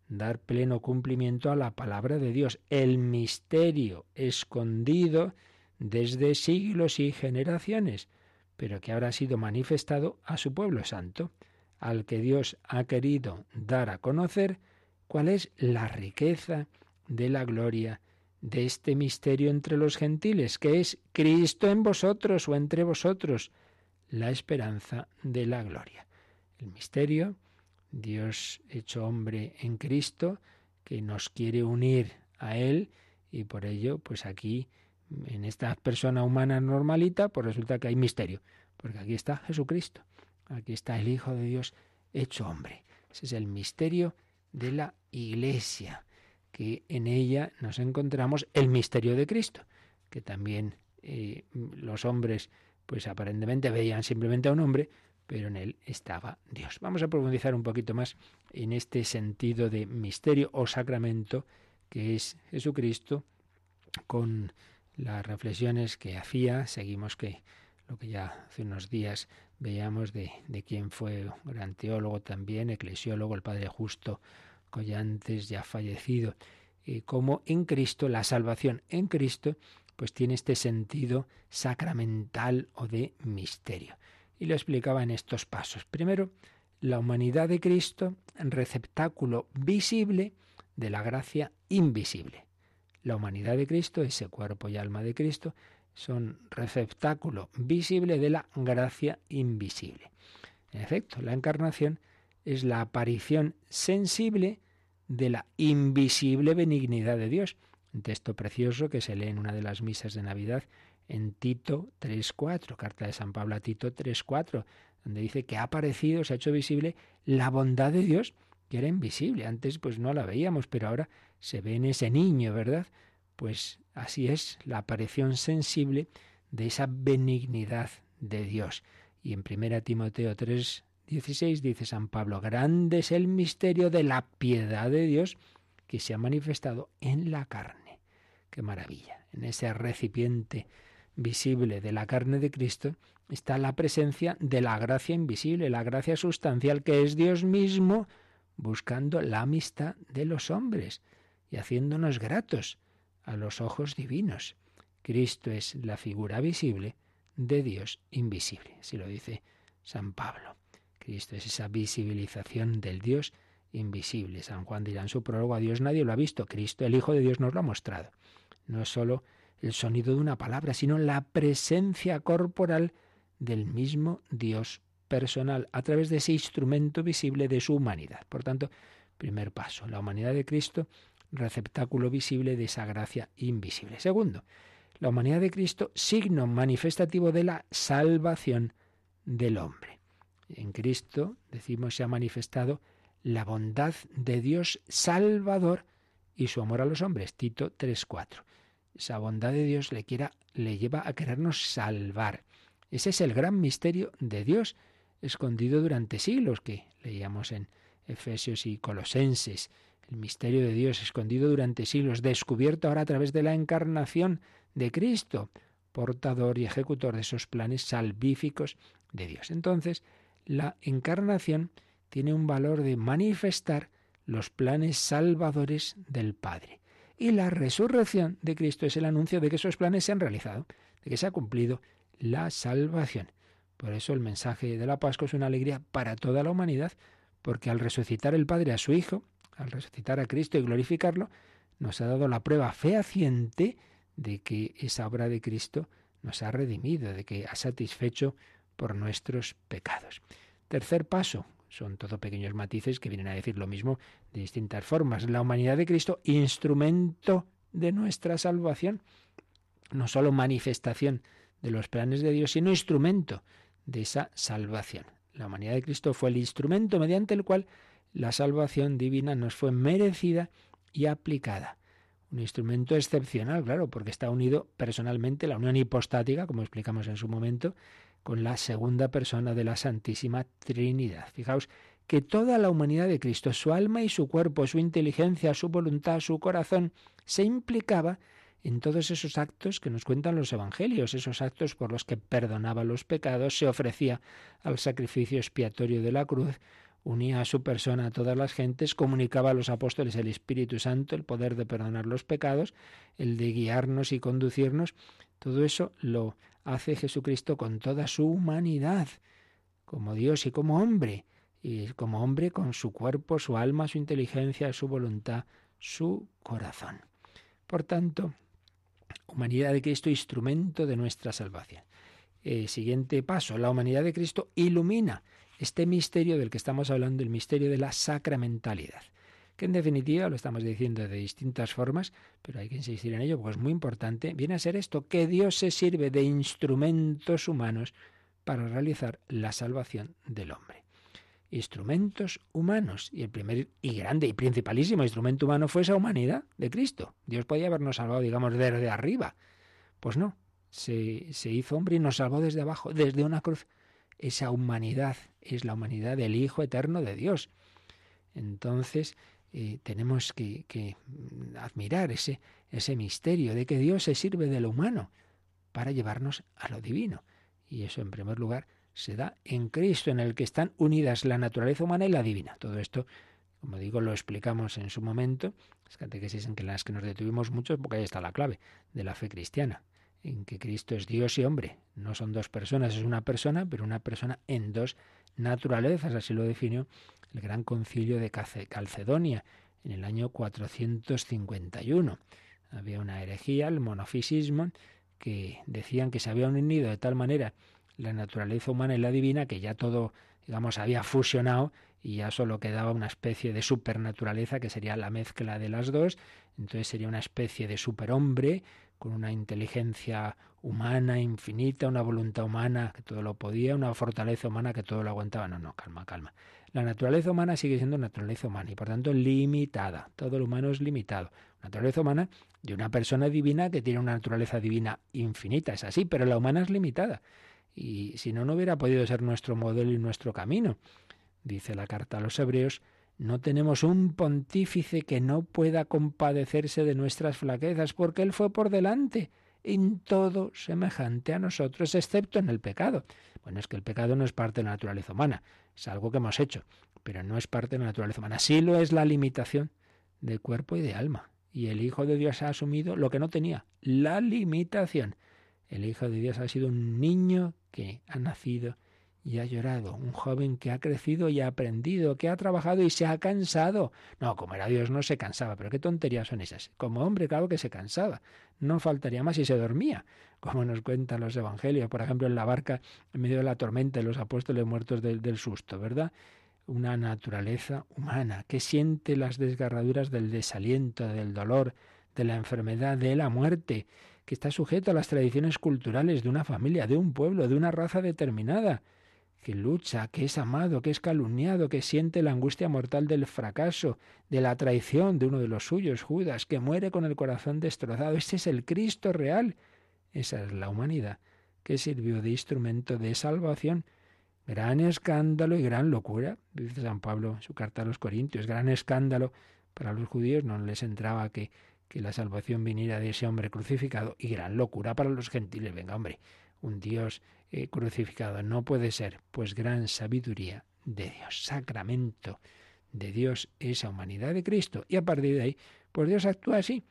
Speaker 2: dar pleno cumplimiento a la palabra de Dios, el misterio escondido desde siglos y generaciones, pero que ahora ha sido manifestado a su pueblo santo al que Dios ha querido dar a conocer cuál es la riqueza de la gloria de este misterio entre los gentiles, que es Cristo en vosotros o entre vosotros, la esperanza de la gloria. El misterio, Dios hecho hombre en Cristo, que nos quiere unir a Él y por ello, pues aquí, en esta persona humana normalita, pues resulta que hay misterio, porque aquí está Jesucristo. Aquí está el Hijo de Dios hecho hombre. Ese es el misterio de la Iglesia, que en ella nos encontramos el misterio de Cristo, que también eh, los hombres, pues aparentemente veían simplemente a un hombre, pero en él estaba Dios. Vamos a profundizar un poquito más en este sentido de misterio o sacramento que es Jesucristo con las reflexiones que hacía. Seguimos que lo que ya hace unos días veíamos de, de quién fue un gran teólogo también, eclesiólogo, el padre Justo Collantes, ya fallecido, y como en Cristo, la salvación en Cristo, pues tiene este sentido sacramental o de misterio. Y lo explicaba en estos pasos. Primero, la humanidad de Cristo, receptáculo visible de la gracia invisible. La humanidad de Cristo, ese cuerpo y alma de Cristo, son receptáculo visible de la gracia invisible. En efecto, la encarnación es la aparición sensible de la invisible benignidad de Dios. Un texto precioso que se lee en una de las misas de Navidad en Tito 3.4, carta de San Pablo a Tito 3.4, donde dice que ha aparecido, se ha hecho visible la bondad de Dios, que era invisible. Antes pues no la veíamos, pero ahora se ve en ese niño, ¿verdad? Pues así es la aparición sensible de esa benignidad de Dios. Y en 1 Timoteo 3, 16 dice San Pablo, grande es el misterio de la piedad de Dios que se ha manifestado en la carne. Qué maravilla. En ese recipiente visible de la carne de Cristo está la presencia de la gracia invisible, la gracia sustancial que es Dios mismo buscando la amistad de los hombres y haciéndonos gratos a los ojos divinos. Cristo es la figura visible de Dios invisible, si lo dice San Pablo. Cristo es esa visibilización del Dios invisible. San Juan dirá en su prólogo, a Dios nadie lo ha visto, Cristo, el Hijo de Dios, nos lo ha mostrado. No es sólo el sonido de una palabra, sino la presencia corporal del mismo Dios personal a través de ese instrumento visible de su humanidad. Por tanto, primer paso, la humanidad de Cristo receptáculo visible de esa gracia invisible. Segundo, la humanidad de Cristo, signo manifestativo de la salvación del hombre. En Cristo, decimos, se ha manifestado la bondad de Dios salvador y su amor a los hombres. Tito 3.4. Esa bondad de Dios le, quiera, le lleva a querernos salvar. Ese es el gran misterio de Dios, escondido durante siglos, que leíamos en Efesios y Colosenses el misterio de Dios escondido durante siglos, descubierto ahora a través de la encarnación de Cristo, portador y ejecutor de esos planes salvíficos de Dios. Entonces, la encarnación tiene un valor de manifestar los planes salvadores del Padre. Y la resurrección de Cristo es el anuncio de que esos planes se han realizado, de que se ha cumplido la salvación. Por eso el mensaje de la Pascua es una alegría para toda la humanidad, porque al resucitar el Padre a su Hijo, al resucitar a Cristo y glorificarlo, nos ha dado la prueba fehaciente de que esa obra de Cristo nos ha redimido, de que ha satisfecho por nuestros pecados. Tercer paso, son todo pequeños matices que vienen a decir lo mismo de distintas formas. La humanidad de Cristo, instrumento de nuestra salvación, no solo manifestación de los planes de Dios, sino instrumento de esa salvación. La humanidad de Cristo fue el instrumento mediante el cual la salvación divina nos fue merecida y aplicada. Un instrumento excepcional, claro, porque está unido personalmente, la unión hipostática, como explicamos en su momento, con la segunda persona de la Santísima Trinidad. Fijaos que toda la humanidad de Cristo, su alma y su cuerpo, su inteligencia, su voluntad, su corazón, se implicaba en todos esos actos que nos cuentan los evangelios, esos actos por los que perdonaba los pecados, se ofrecía al sacrificio expiatorio de la cruz, unía a su persona a todas las gentes, comunicaba a los apóstoles el Espíritu Santo, el poder de perdonar los pecados, el de guiarnos y conducirnos. Todo eso lo hace Jesucristo con toda su humanidad, como Dios y como hombre, y como hombre con su cuerpo, su alma, su inteligencia, su voluntad, su corazón. Por tanto, humanidad de Cristo, instrumento de nuestra salvación. Eh, siguiente paso, la humanidad de Cristo ilumina este misterio del que estamos hablando, el misterio de la sacramentalidad, que en definitiva, lo estamos diciendo de distintas formas, pero hay que insistir en ello porque es muy importante, viene a ser esto, que Dios se sirve de instrumentos humanos para realizar la salvación del hombre. Instrumentos humanos. Y el primer y grande y principalísimo instrumento humano fue esa humanidad de Cristo. Dios podía habernos salvado, digamos, desde arriba. Pues no, se, se hizo hombre y nos salvó desde abajo, desde una cruz esa humanidad es la humanidad del Hijo Eterno de Dios. Entonces, eh, tenemos que, admirar ese, ese misterio de que Dios se sirve de lo humano para llevarnos a lo divino. Y eso, en primer lugar, se da en Cristo, en el que están unidas la naturaleza humana y la divina. Todo esto, como digo, lo explicamos en su momento, las catequesis en las que nos detuvimos mucho, porque ahí está la clave de la fe cristiana en que Cristo es Dios y hombre. No son dos personas, es una persona, pero una persona en dos naturalezas. Así lo definió el gran concilio de Calcedonia en el año 451. Había una herejía, el monofisismo, que decían que se habían unido de tal manera la naturaleza humana y la divina que ya todo, digamos, había fusionado y ya solo quedaba una especie de supernaturaleza que sería la mezcla de las dos. Entonces sería una especie de superhombre con una inteligencia humana infinita, una voluntad humana que todo lo podía, una fortaleza humana que todo lo aguantaba. No, no, calma, calma. La naturaleza humana sigue siendo naturaleza humana y por tanto limitada. Todo lo humano es limitado. Naturaleza humana de una persona divina que tiene una naturaleza divina infinita, es así, pero la humana es limitada. Y si no, no hubiera podido ser nuestro modelo y nuestro camino. Dice la carta a los hebreos, no tenemos un pontífice que no pueda compadecerse de nuestras flaquezas, porque Él fue por delante en todo semejante a nosotros, excepto en el pecado. Bueno, es que el pecado no es parte de la naturaleza humana, es algo que hemos hecho, pero no es parte de la naturaleza humana. Sí lo es la limitación de cuerpo y de alma. Y el Hijo de Dios ha asumido lo que no tenía, la limitación. El Hijo de Dios ha sido un niño que ha nacido y ha llorado, un joven que ha crecido y ha aprendido, que ha trabajado y se ha cansado. No, como era Dios no se cansaba, pero qué tonterías son esas. Como hombre, claro que se cansaba. No faltaría más si se dormía, como nos cuentan los evangelios, por ejemplo, en la barca en medio de la tormenta, los apóstoles muertos del, del susto, ¿verdad? Una naturaleza humana que siente las desgarraduras del desaliento, del dolor, de la enfermedad, de la muerte, que está sujeto a las tradiciones culturales de una familia, de un pueblo, de una raza determinada que lucha, que es amado, que es calumniado, que siente la angustia mortal del fracaso, de la traición de uno de los suyos, Judas, que muere con el corazón destrozado. Ese es el Cristo real. Esa es la humanidad que sirvió de instrumento de salvación. Gran escándalo y gran locura, dice San Pablo en su carta a los Corintios, gran escándalo para los judíos, no les entraba que, que la salvación viniera de ese hombre crucificado, y gran locura para los gentiles. Venga, hombre, un Dios eh, crucificado. No puede ser, pues gran sabiduría de Dios, sacramento de Dios, esa humanidad de Cristo. Y a partir de ahí, pues Dios actúa así.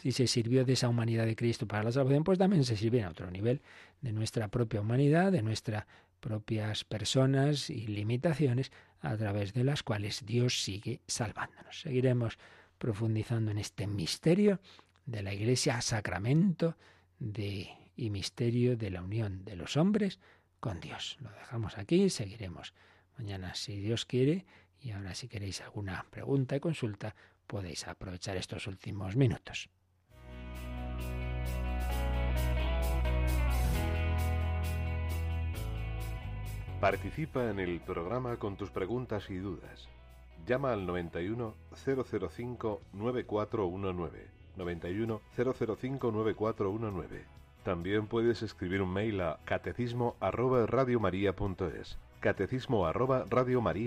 Speaker 2: Si se sirvió de esa humanidad de Cristo para la salvación, pues también se sirve en otro nivel de nuestra propia humanidad, de nuestras propias personas y limitaciones, a través de las cuales Dios sigue salvándonos. Seguiremos profundizando en este misterio de la Iglesia, sacramento de y misterio de la unión de los hombres con Dios. Lo dejamos aquí, seguiremos mañana si Dios quiere y ahora si queréis alguna pregunta y consulta podéis aprovechar estos últimos minutos.
Speaker 5: Participa en el programa con tus preguntas y dudas. Llama al 91 005 9419. 91 005 9419. También puedes escribir un mail a catecismo arroba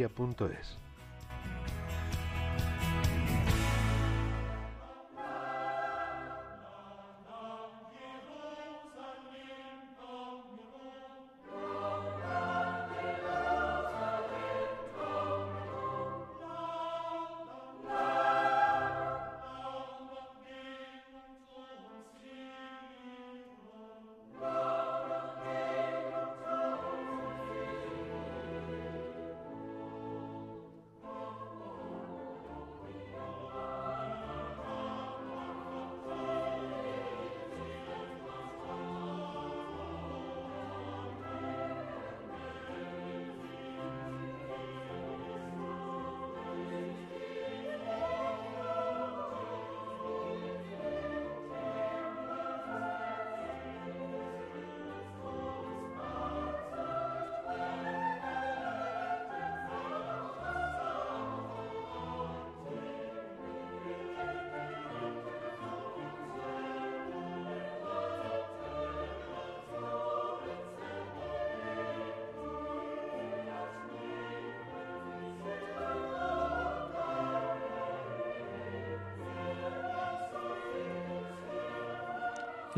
Speaker 5: arroba.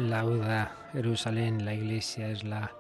Speaker 2: Lauda Jerusalén, la iglesia es la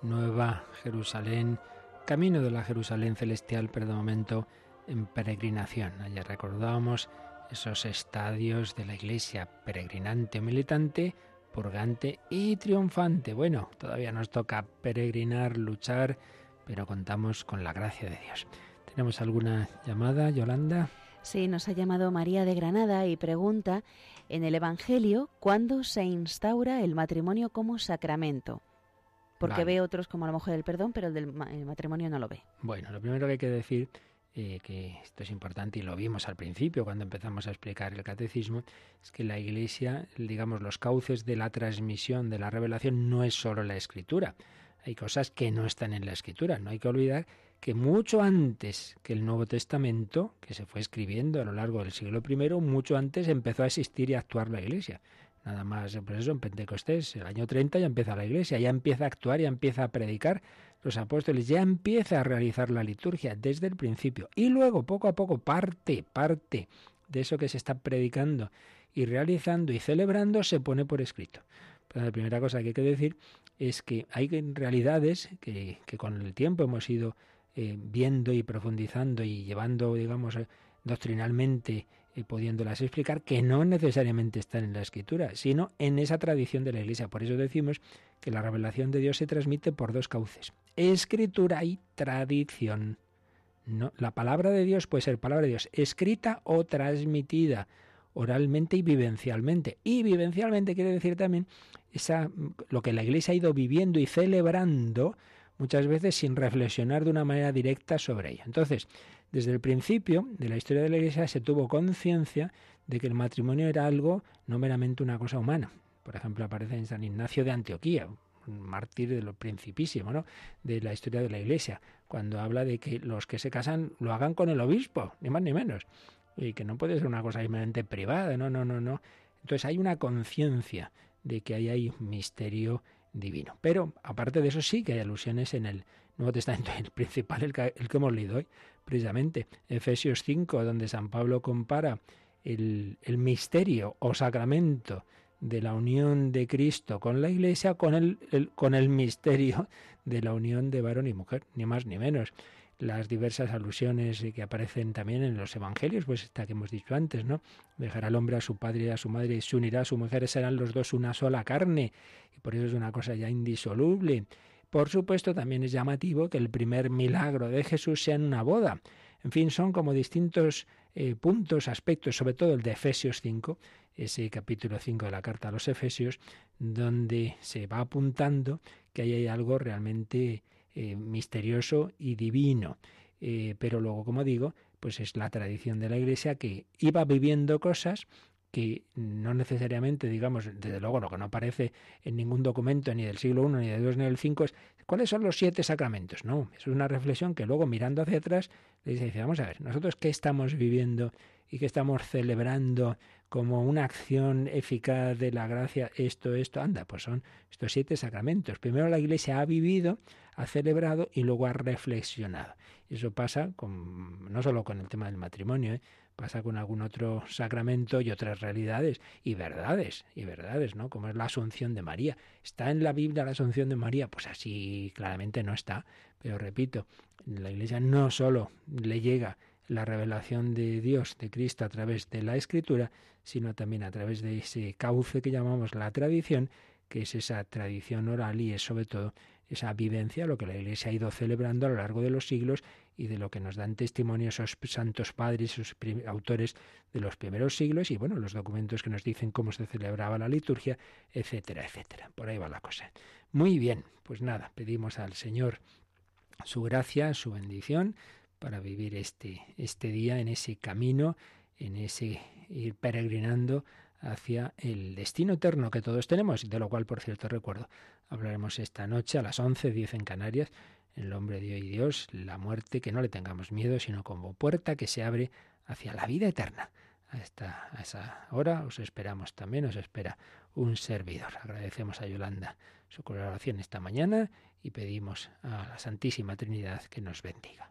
Speaker 2: nueva Jerusalén, camino de la Jerusalén celestial, pero de momento en peregrinación. Ayer recordábamos esos estadios de la iglesia, peregrinante, militante, purgante y triunfante. Bueno, todavía nos toca peregrinar, luchar, pero contamos con la gracia de Dios. ¿Tenemos alguna llamada, Yolanda?
Speaker 3: Sí, nos ha llamado María de Granada y pregunta en el Evangelio cuándo se instaura el matrimonio como sacramento. Porque ve otros como a lo mejor el perdón, pero el del matrimonio no lo ve.
Speaker 2: Bueno, lo primero que hay que decir, eh, que esto es importante y lo vimos al principio cuando empezamos a explicar el catecismo, es que la Iglesia, digamos, los cauces de la transmisión de la revelación no es solo la escritura. Hay cosas que no están en la escritura. No hay que olvidar que mucho antes que el Nuevo Testamento, que se fue escribiendo a lo largo del siglo I, mucho antes empezó a existir y a actuar la Iglesia. Nada más, por eso en Pentecostés, el año 30 ya empieza la Iglesia, ya empieza a actuar, ya empieza a predicar los apóstoles, ya empieza a realizar la liturgia desde el principio. Y luego, poco a poco, parte, parte de eso que se está predicando y realizando y celebrando se pone por escrito. Pero la primera cosa que hay que decir es que hay realidades que con el tiempo hemos ido eh, viendo y profundizando y llevando, digamos, eh, doctrinalmente, y eh, pudiéndolas explicar, que no necesariamente están en la escritura, sino en esa tradición de la Iglesia. Por eso decimos que la revelación de Dios se transmite por dos cauces, escritura y tradición. La palabra de Dios puede ser palabra de Dios escrita o transmitida oralmente y vivencialmente. Y vivencialmente quiere decir también esa, lo que la Iglesia ha ido viviendo y celebrando muchas veces sin reflexionar de una manera directa sobre ello. Entonces, desde el principio de la historia de la Iglesia se tuvo conciencia de que el matrimonio era algo no meramente una cosa humana. Por ejemplo, aparece en San Ignacio de Antioquía, un mártir de lo principísimo, ¿no? de la historia de la Iglesia, cuando habla de que los que se casan lo hagan con el obispo, ni más ni menos, y que no puede ser una cosa meramente privada, no, no, no, no. Entonces hay una conciencia de que ahí hay misterio Pero aparte de eso sí que hay alusiones en el Nuevo Testamento, el principal, el que, hemos leído hoy, precisamente, Efesios 5, donde San Pablo compara el, el, misterio o sacramento de la unión de Cristo con la Iglesia con el, con el misterio de la unión de varón y mujer, ni más ni menos las diversas alusiones que aparecen también en los evangelios, pues esta que hemos dicho antes, ¿no? Dejará al hombre a su padre y a su madre y se unirá a su mujer, serán los dos una sola carne, y por eso es una cosa ya indisoluble. Por supuesto, también es llamativo que el primer milagro de Jesús sea en una boda. En fin, son como distintos eh, puntos, aspectos, sobre todo el de Efesios 5, ese capítulo 5 de la carta a los Efesios, donde se va apuntando que ahí hay algo realmente eh, misterioso y divino. Eh, pero luego, como digo, pues es la tradición de la Iglesia que iba viviendo cosas que no necesariamente, digamos, desde luego lo que no aparece en ningún documento ni del siglo I, ni del II, ni del V es cuáles son los siete sacramentos. No, es una reflexión que luego mirando hacia atrás le dice, vamos a ver, nosotros qué estamos viviendo y qué estamos celebrando como una acción eficaz de la gracia, esto, esto, anda, pues son estos siete sacramentos. Primero la Iglesia ha vivido, ha celebrado y luego ha reflexionado. Eso pasa con, no solo con el tema del matrimonio, ¿eh? pasa con algún otro sacramento y otras realidades y verdades, y verdades, ¿no? Como es la Asunción de María. ¿Está en la Biblia la Asunción de María? Pues así claramente no está. Pero repito, la Iglesia no solo le llega la revelación de Dios, de Cristo, a través de la Escritura, sino también a través de ese cauce que llamamos la tradición, que es esa tradición oral y es sobre todo esa vivencia, lo que la Iglesia ha ido celebrando a lo largo de los siglos y de lo que nos dan testimonio esos santos padres, esos autores de los primeros siglos y bueno, los documentos que nos dicen cómo se celebraba la liturgia, etcétera, etcétera. Por ahí va la cosa. Muy bien, pues nada, pedimos al Señor su gracia, su bendición para vivir este, este día en ese camino, en ese ir peregrinando hacia el destino eterno que todos tenemos, de lo cual, por cierto, recuerdo, hablaremos esta noche a las 11, 10 en Canarias, el hombre de hoy Dios, la muerte, que no le tengamos miedo, sino como puerta que se abre hacia la vida eterna. A, esta, a esa hora os esperamos también, os espera un servidor. Agradecemos a Yolanda su colaboración esta mañana y pedimos a la Santísima Trinidad que nos bendiga.